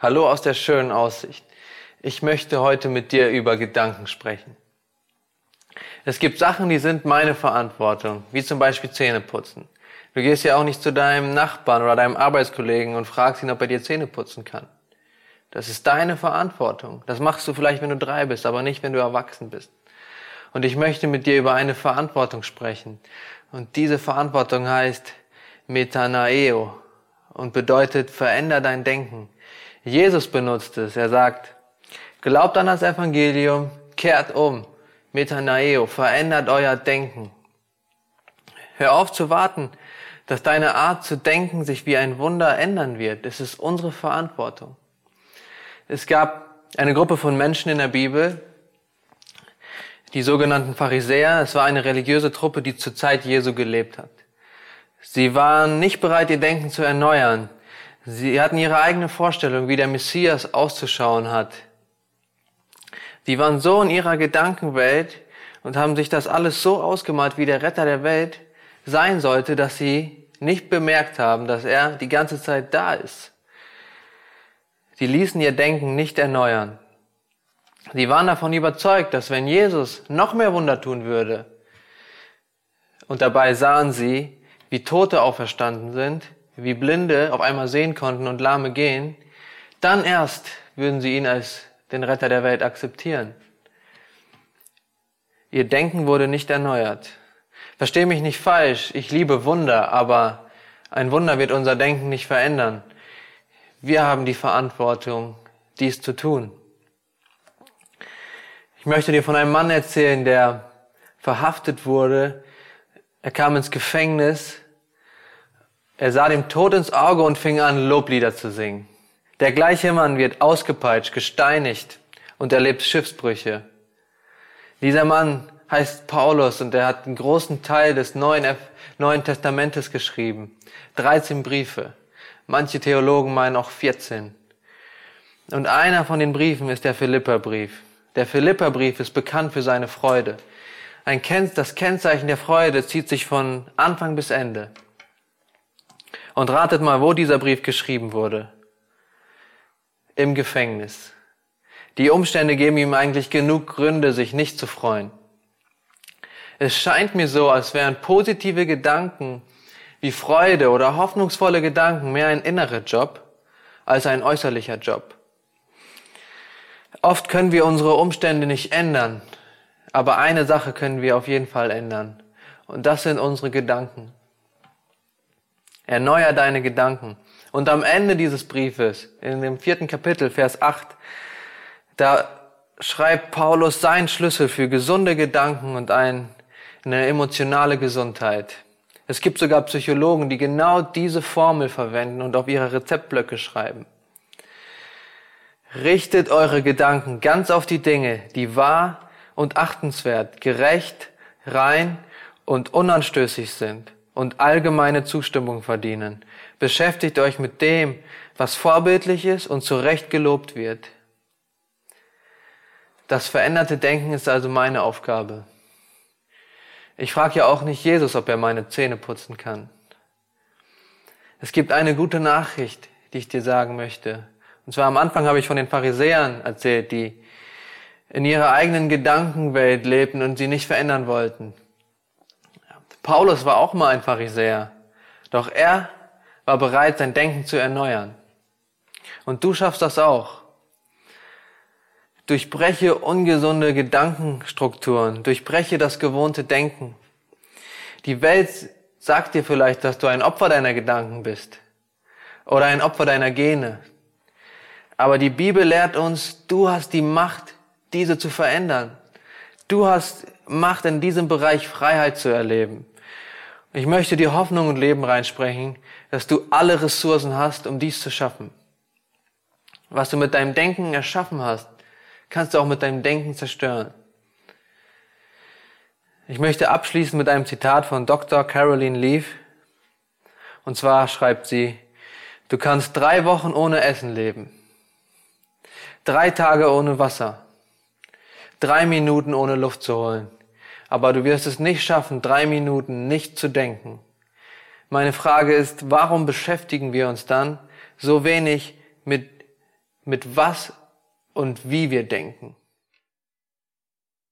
Hallo aus der schönen Aussicht. Ich möchte heute mit dir über Gedanken sprechen. Es gibt Sachen, die sind meine Verantwortung, wie zum Beispiel Zähne putzen. Du gehst ja auch nicht zu deinem Nachbarn oder deinem Arbeitskollegen und fragst ihn, ob er dir Zähne putzen kann. Das ist deine Verantwortung. Das machst du vielleicht, wenn du drei bist, aber nicht, wenn du erwachsen bist. Und ich möchte mit dir über eine Verantwortung sprechen. Und diese Verantwortung heißt Metanaeo und bedeutet, veränder dein Denken. Jesus benutzt es. Er sagt, glaubt an das Evangelium, kehrt um. Metanaeo, verändert euer Denken. Hör auf zu warten, dass deine Art zu denken sich wie ein Wunder ändern wird. Es ist unsere Verantwortung. Es gab eine Gruppe von Menschen in der Bibel, die sogenannten Pharisäer. Es war eine religiöse Truppe, die zur Zeit Jesu gelebt hat. Sie waren nicht bereit, ihr Denken zu erneuern. Sie hatten ihre eigene Vorstellung, wie der Messias auszuschauen hat. Die waren so in ihrer Gedankenwelt und haben sich das alles so ausgemalt, wie der Retter der Welt sein sollte, dass sie nicht bemerkt haben, dass er die ganze Zeit da ist. Sie ließen ihr Denken nicht erneuern. Sie waren davon überzeugt, dass wenn Jesus noch mehr Wunder tun würde, und dabei sahen sie, wie Tote auferstanden sind, wie Blinde auf einmal sehen konnten und Lahme gehen, dann erst würden sie ihn als den Retter der Welt akzeptieren. Ihr Denken wurde nicht erneuert. Versteh mich nicht falsch, ich liebe Wunder, aber ein Wunder wird unser Denken nicht verändern. Wir haben die Verantwortung, dies zu tun. Ich möchte dir von einem Mann erzählen, der verhaftet wurde. Er kam ins Gefängnis er sah dem Tod ins Auge und fing an, Loblieder zu singen. Der gleiche Mann wird ausgepeitscht, gesteinigt und erlebt Schiffsbrüche. Dieser Mann heißt Paulus und er hat einen großen Teil des Neuen, Neuen Testamentes geschrieben. 13 Briefe. Manche Theologen meinen auch 14. Und einer von den Briefen ist der Philipperbrief. Der Philipperbrief ist bekannt für seine Freude. Ein, das Kennzeichen der Freude zieht sich von Anfang bis Ende. Und ratet mal, wo dieser Brief geschrieben wurde. Im Gefängnis. Die Umstände geben ihm eigentlich genug Gründe, sich nicht zu freuen. Es scheint mir so, als wären positive Gedanken wie Freude oder hoffnungsvolle Gedanken mehr ein innerer Job als ein äußerlicher Job. Oft können wir unsere Umstände nicht ändern, aber eine Sache können wir auf jeden Fall ändern. Und das sind unsere Gedanken. Erneuer deine Gedanken. Und am Ende dieses Briefes, in dem vierten Kapitel, Vers 8, da schreibt Paulus sein Schlüssel für gesunde Gedanken und ein, eine emotionale Gesundheit. Es gibt sogar Psychologen, die genau diese Formel verwenden und auf ihre Rezeptblöcke schreiben. Richtet eure Gedanken ganz auf die Dinge, die wahr und achtenswert, gerecht, rein und unanstößig sind und allgemeine Zustimmung verdienen. Beschäftigt euch mit dem, was vorbildlich ist und zu Recht gelobt wird. Das veränderte Denken ist also meine Aufgabe. Ich frage ja auch nicht Jesus, ob er meine Zähne putzen kann. Es gibt eine gute Nachricht, die ich dir sagen möchte. Und zwar am Anfang habe ich von den Pharisäern erzählt, die in ihrer eigenen Gedankenwelt lebten und sie nicht verändern wollten. Paulus war auch mal ein Pharisäer, doch er war bereit, sein Denken zu erneuern. Und du schaffst das auch. Durchbreche ungesunde Gedankenstrukturen, durchbreche das gewohnte Denken. Die Welt sagt dir vielleicht, dass du ein Opfer deiner Gedanken bist oder ein Opfer deiner Gene. Aber die Bibel lehrt uns, du hast die Macht, diese zu verändern. Du hast Macht in diesem Bereich Freiheit zu erleben. Ich möchte dir Hoffnung und Leben reinsprechen, dass du alle Ressourcen hast, um dies zu schaffen. Was du mit deinem Denken erschaffen hast, kannst du auch mit deinem Denken zerstören. Ich möchte abschließen mit einem Zitat von Dr. Caroline Leaf. Und zwar schreibt sie, du kannst drei Wochen ohne Essen leben, drei Tage ohne Wasser, drei Minuten ohne Luft zu holen aber du wirst es nicht schaffen, drei Minuten nicht zu denken. Meine Frage ist, warum beschäftigen wir uns dann so wenig mit mit was und wie wir denken.